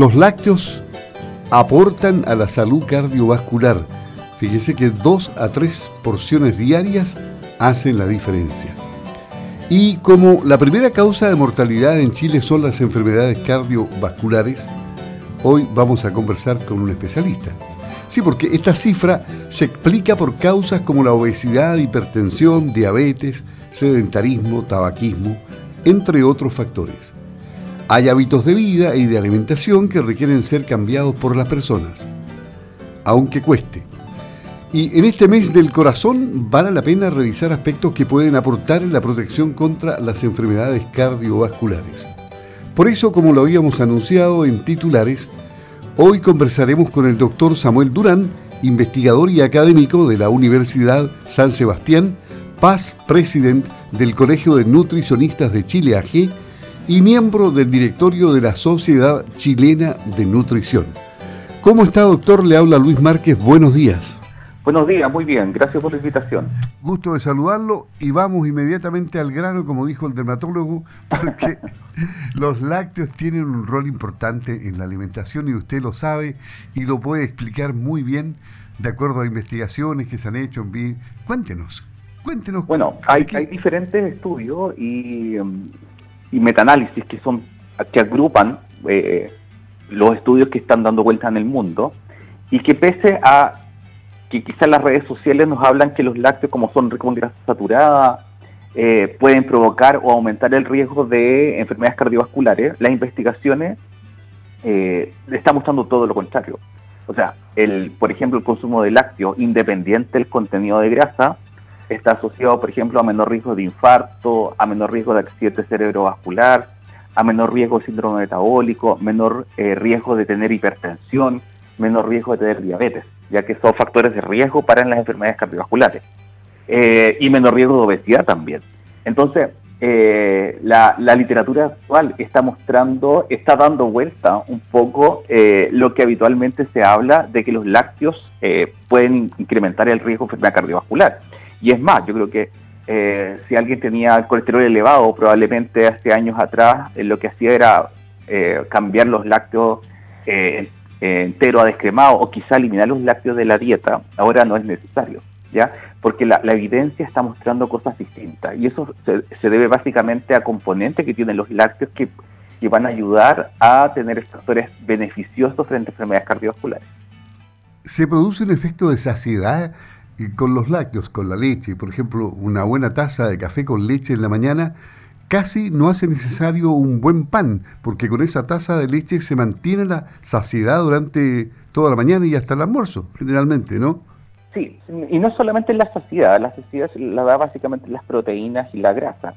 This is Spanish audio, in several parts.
Los lácteos aportan a la salud cardiovascular. Fíjese que dos a tres porciones diarias hacen la diferencia. Y como la primera causa de mortalidad en Chile son las enfermedades cardiovasculares, hoy vamos a conversar con un especialista. Sí, porque esta cifra se explica por causas como la obesidad, hipertensión, diabetes, sedentarismo, tabaquismo, entre otros factores. Hay hábitos de vida y de alimentación que requieren ser cambiados por las personas, aunque cueste. Y en este mes del corazón vale la pena revisar aspectos que pueden aportar en la protección contra las enfermedades cardiovasculares. Por eso, como lo habíamos anunciado en titulares, hoy conversaremos con el doctor Samuel Durán, investigador y académico de la Universidad San Sebastián, Paz President del Colegio de Nutricionistas de Chile AG y miembro del directorio de la Sociedad Chilena de Nutrición. ¿Cómo está, doctor? Le habla Luis Márquez. Buenos días. Buenos días, muy bien. Gracias por la invitación. Gusto de saludarlo y vamos inmediatamente al grano, como dijo el dermatólogo, porque los lácteos tienen un rol importante en la alimentación y usted lo sabe y lo puede explicar muy bien de acuerdo a investigaciones que se han hecho en Cuéntenos, Cuéntenos. Bueno, hay, diferentes estudios y, y metaanálisis que son que agrupan eh, los estudios que están dando vuelta en el mundo y que pese a que quizás las redes sociales nos hablan que los lácteos como son con grasa saturada eh, pueden provocar o aumentar el riesgo de enfermedades cardiovasculares, las investigaciones eh, están mostrando todo lo contrario. O sea, el, por ejemplo, el consumo de lácteos independiente del contenido de grasa está asociado, por ejemplo, a menor riesgo de infarto, a menor riesgo de accidente cerebrovascular, a menor riesgo de síndrome metabólico, menor eh, riesgo de tener hipertensión, menor riesgo de tener diabetes, ya que son factores de riesgo para las enfermedades cardiovasculares. Eh, y menor riesgo de obesidad también. Entonces, eh, la, literatura actual está mostrando, está dando vuelta un poco lo que habitualmente se habla de que los lácteos pueden incrementar el riesgo de enfermedad cardiovascular. Y es más, yo creo que eh, si alguien tenía colesterol elevado, probablemente hace años atrás eh, lo que hacía era eh, cambiar los lácteos entero a descremado o quizá eliminar los lácteos de la dieta. Ahora no es necesario, ¿ya? Porque la, evidencia está mostrando cosas distintas y eso se, debe básicamente a componentes que tienen los lácteos que, que van a ayudar a tener factores beneficiosos frente a enfermedades cardiovasculares. ¿Se produce un efecto de saciedad con los lácteos, con la leche, por ejemplo, una buena taza de café con leche en la mañana, casi no hace necesario un buen pan, porque con esa taza de leche se mantiene la saciedad durante toda la mañana y hasta el almuerzo, generalmente, ¿no? Sí, y no solamente la saciedad, la saciedad la da básicamente las proteínas y la grasa.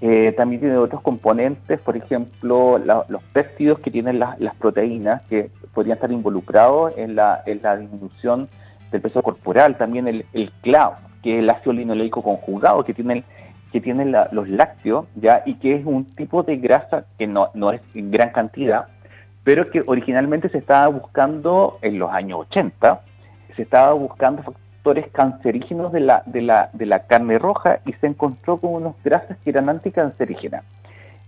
Eh, también tiene otros componentes, por ejemplo, los péptidos que tienen las proteínas, que podrían estar involucrados en la, en la disminución del peso corporal, también el, el CLAV, que es el ácido linoleico conjugado que tienen que tienen los lácteos, ya y que es un tipo de grasa que no, no es en gran cantidad, pero que originalmente se estaba buscando en los años 80, se estaba buscando factores cancerígenos de la, de la, de la carne roja y se encontró con unos grasas que eran anticancerígenas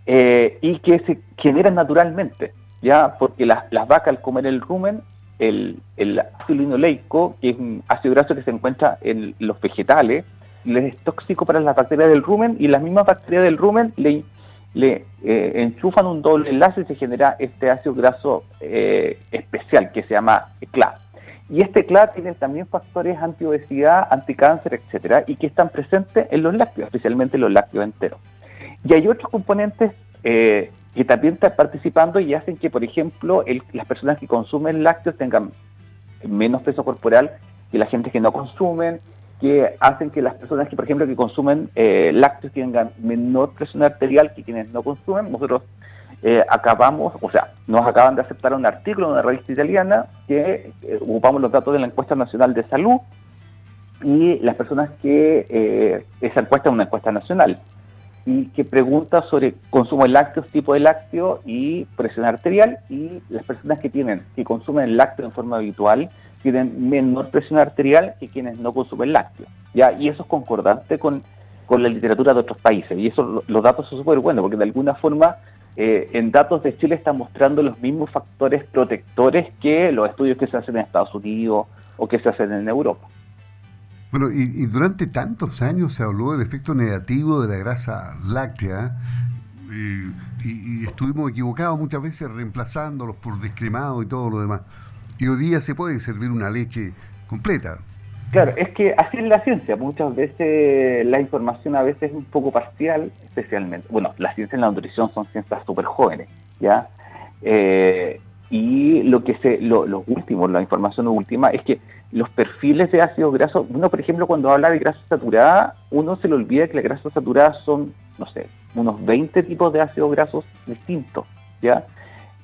eh, y que se generan naturalmente, ya porque las, las vacas al comer el rumen el, el ácido linoleico, que es un ácido graso que se encuentra en los vegetales, les es tóxico para las bacterias del rumen y las mismas bacterias del rumen le, eh, enchufan un doble enlace y se genera este ácido graso eh, especial que se llama CLA. Y este CLA tiene también factores antiobesidad, anticáncer, etcétera, y que están presentes en los lácteos, especialmente en los lácteos enteros. Y hay otros componentes eh, que también están participando y hacen que, por ejemplo, las personas que consumen lácteos tengan menos peso corporal que la gente que no consumen, que hacen que las personas que, por ejemplo, que consumen eh, lácteos tengan menor presión arterial que quienes no consumen. Nosotros eh, acabamos, o sea, nos acaban de aceptar un artículo en una revista italiana que eh, ocupamos los datos de la encuesta nacional de salud y las personas que esa encuesta es una encuesta nacional y que pregunta sobre consumo de lácteos, tipo de lácteo y presión arterial y las personas que tienen que consumen lácteo en forma habitual tienen menor presión arterial que quienes no consumen lácteo. ¿ya? Y eso es concordante con, con la literatura de otros países y eso los datos son súper buenos porque de alguna forma eh, en datos de Chile están mostrando los mismos factores protectores que los estudios que se hacen en Estados Unidos o que se hacen en Europa. Bueno, y, durante tantos años se habló del efecto negativo de la grasa láctea y, estuvimos equivocados muchas veces reemplazándolos por descremado y todo lo demás. Y hoy día se puede servir una leche completa. Claro, es que así es la ciencia. Muchas veces la información a veces es un poco parcial, especialmente. Bueno, la ciencia y la nutrición son ciencias súper jóvenes, ¿ya? Eh, y lo que se, lo, lo, último, la información última, es que los perfiles de ácidos grasos, uno por ejemplo cuando habla de grasa saturada, uno se le olvida que las grasas saturadas son, no sé, unos 20 tipos de ácidos grasos distintos, ¿ya?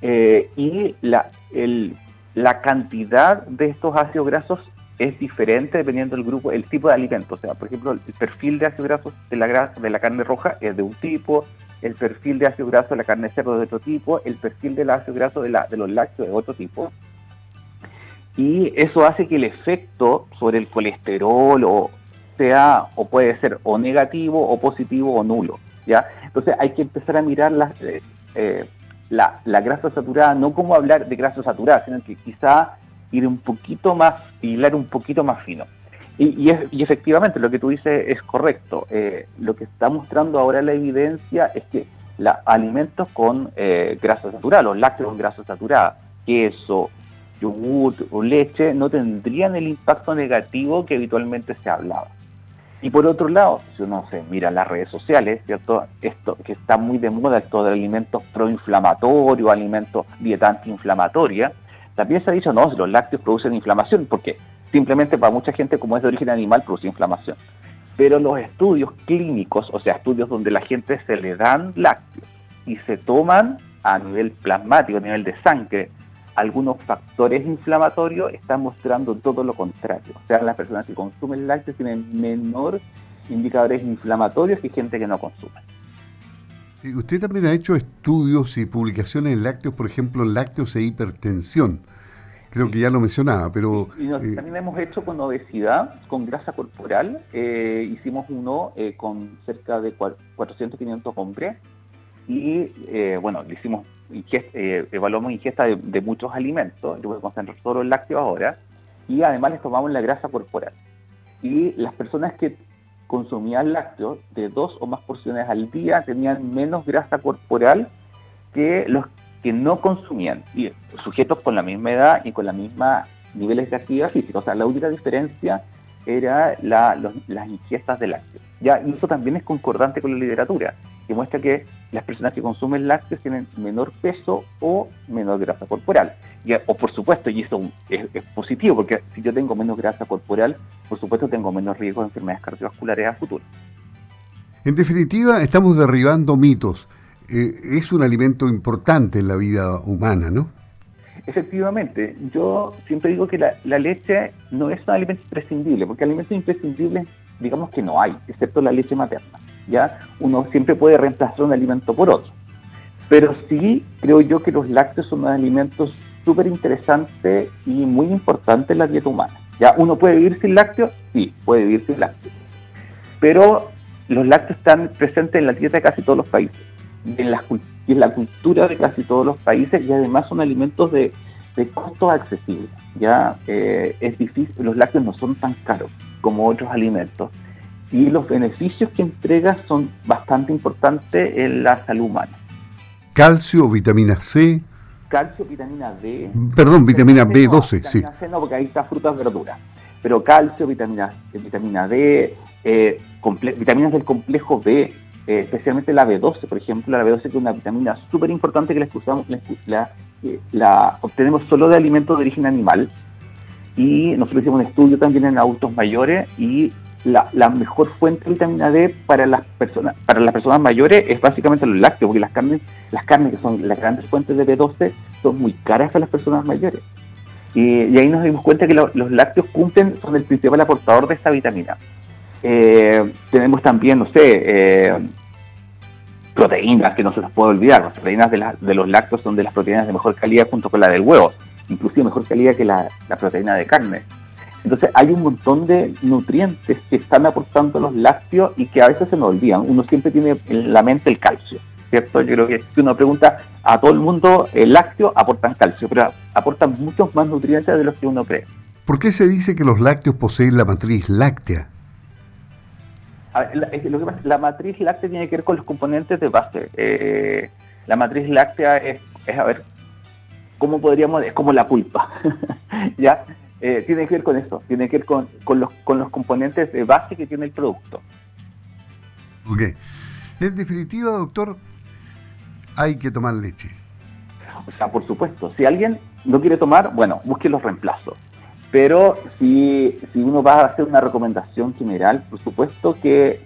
Eh, y la, el, la cantidad de estos ácidos grasos es diferente dependiendo del grupo, el tipo de alimento. O sea, por ejemplo, el perfil de ácidos grasos de la, de la carne roja es de un tipo, el perfil de ácido graso de la carne de cerdo de otro tipo, el perfil del ácido graso de, de los lácteos de otro tipo. Y eso hace que el efecto sobre el colesterol o sea, o puede ser o negativo o positivo o nulo. ¿ya? Entonces hay que empezar a mirar eh, eh, la, grasa saturada, no como hablar de grasa saturada, sino que quizá ir un poquito más, hilar un poquito más fino. Y, efectivamente lo que tú dices es correcto. Eh, lo que está mostrando ahora la evidencia es que la, alimentos con grasa saturada, los lácteos con grasa saturada, queso, yogur o leche, no tendrían el impacto negativo que habitualmente se hablaba. Y por otro lado, si uno se mira las redes sociales, ¿cierto? Esto que está muy de moda, esto de alimentos proinflamatorios, alimentos dieta antiinflamatoria, también se ha dicho, no, los lácteos producen inflamación, porque simplemente para mucha gente, como es de origen animal, produce inflamación. Pero los estudios clínicos, o sea, estudios donde la gente se le dan lácteos y se toman a nivel plasmático, a nivel de sangre, algunos factores inflamatorios están mostrando todo lo contrario. O sea, las personas que consumen lácteos tienen menor indicadores inflamatorios que gente que no consume. Usted también ha hecho estudios y publicaciones en lácteos, por ejemplo, lácteos e hipertensión. Creo que ya lo mencionaba, pero... Y, eh, también hemos hecho con obesidad, con grasa corporal. Eh, hicimos uno eh, con cerca de 400, 500 hombres. Y bueno, le hicimos eh, evaluamos ingesta de, muchos alimentos, yo voy a concentrar solo en lácteos ahora, y además les tomamos la grasa corporal. Y las personas que consumían lácteos de dos o más porciones al día tenían menos grasa corporal que los que no consumían, y sujetos con la misma edad y con la misma niveles de actividad física. O sea, la única diferencia era las ingestas de lácteos. Ya, y eso también es concordante con la literatura que muestra que las personas que consumen lácteos tienen menor peso o menor grasa corporal. Y, o por supuesto, y eso es, positivo, porque si yo tengo menos grasa corporal, por supuesto tengo menos riesgo de enfermedades cardiovasculares a futuro. En definitiva, estamos derribando mitos. Eh, es un alimento importante en la vida humana, ¿no? Efectivamente, yo siempre digo que la, leche no es un alimento imprescindible, porque alimentos imprescindibles digamos que no hay, excepto la leche materna. ¿ya? Uno siempre puede reemplazar un alimento por otro. Pero sí creo yo que los lácteos son unos alimentos súper interesantes y muy importantes en la dieta humana. ¿ya? ¿Uno puede vivir sin lácteos? Sí, puede vivir sin lácteos. Pero los lácteos están presentes en la dieta de casi todos los países, en la, la cultura de casi todos los países y además son alimentos de, de costo accesible. ¿ya? Eh, es difícil, los lácteos no son tan caros como otros alimentos y los beneficios que entrega son bastante importantes en la salud humana. Calcio, vitamina C. Calcio, vitamina D. Perdón, vitamina B12, sí. C no, porque ahí está frutas, verduras. Pero calcio, vitamina, vitamina D, eh, vitaminas del complejo B, eh, especialmente la B12, por ejemplo, la B12 que es una vitamina súper importante que la, usamos, la, la, obtenemos solo de alimentos de origen animal. Y nosotros hicimos un estudio también en adultos mayores y la, mejor fuente de vitamina D para las personas para las personas mayores es básicamente los lácteos, porque las carnes, las carnes que son las grandes fuentes de B12 son muy caras para las personas mayores. Y, ahí nos dimos cuenta que los lácteos cumplen, son el principal aportador de esta vitamina. Eh, tenemos también, no sé, eh, proteínas que no se las puede olvidar. Las proteínas de, los lácteos son de las proteínas de mejor calidad junto con la del huevo, inclusive mejor calidad que la, la proteína de carne. Entonces hay un montón de nutrientes que están aportando los lácteos y que a veces se nos olvidan. Uno siempre tiene en la mente el calcio. ¿cierto? Yo creo que si uno pregunta a todo el mundo, el lácteo aportan calcio, pero aportan muchos más nutrientes de los que uno cree. ¿Por qué se dice que los lácteos poseen la matriz láctea? La, matriz láctea tiene que ver con los componentes de base. Eh, la matriz láctea es, es, a ver, ¿cómo podríamos? Es como la pulpa, ¿ya? Eh, tiene que ver con eso, tiene que ver con, con, los, con los componentes de base que tiene el producto. Ok. En definitiva, doctor, hay que tomar leche. O sea, por supuesto, si alguien no quiere tomar, bueno, busque los reemplazos. Pero si, si uno va a hacer una recomendación general, por supuesto que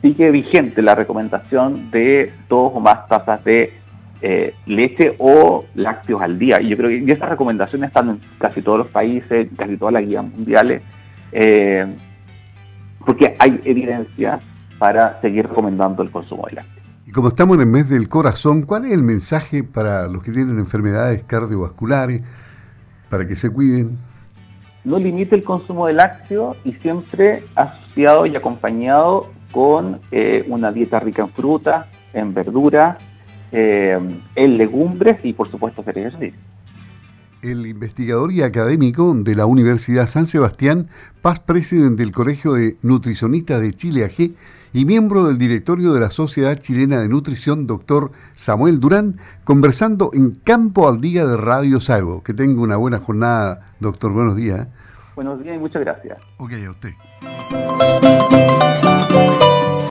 sigue vigente la recomendación de dos o más tazas de eh, leche o lácteos al día. Y yo creo que esas recomendaciones están en casi todos los países, en casi todas las guías mundiales, eh, porque hay evidencia para seguir recomendando el consumo de lácteos. Y como estamos en el mes del corazón, ¿cuál es el mensaje para los que tienen enfermedades cardiovasculares, para que se cuiden? No limite el consumo de lácteos y siempre asociado y acompañado con eh, una dieta rica en frutas, en verduras, eh, en legumbres y por supuesto cereales. El investigador y académico de la Universidad San Sebastián, paz presidente del Colegio de Nutricionistas de Chile AG, y miembro del directorio de la Sociedad Chilena de Nutrición, doctor Samuel Durán, conversando en Campo al Día de Radio Sago. Que tenga una buena jornada, doctor. Buenos días. Buenos días y muchas gracias. Ok, a usted.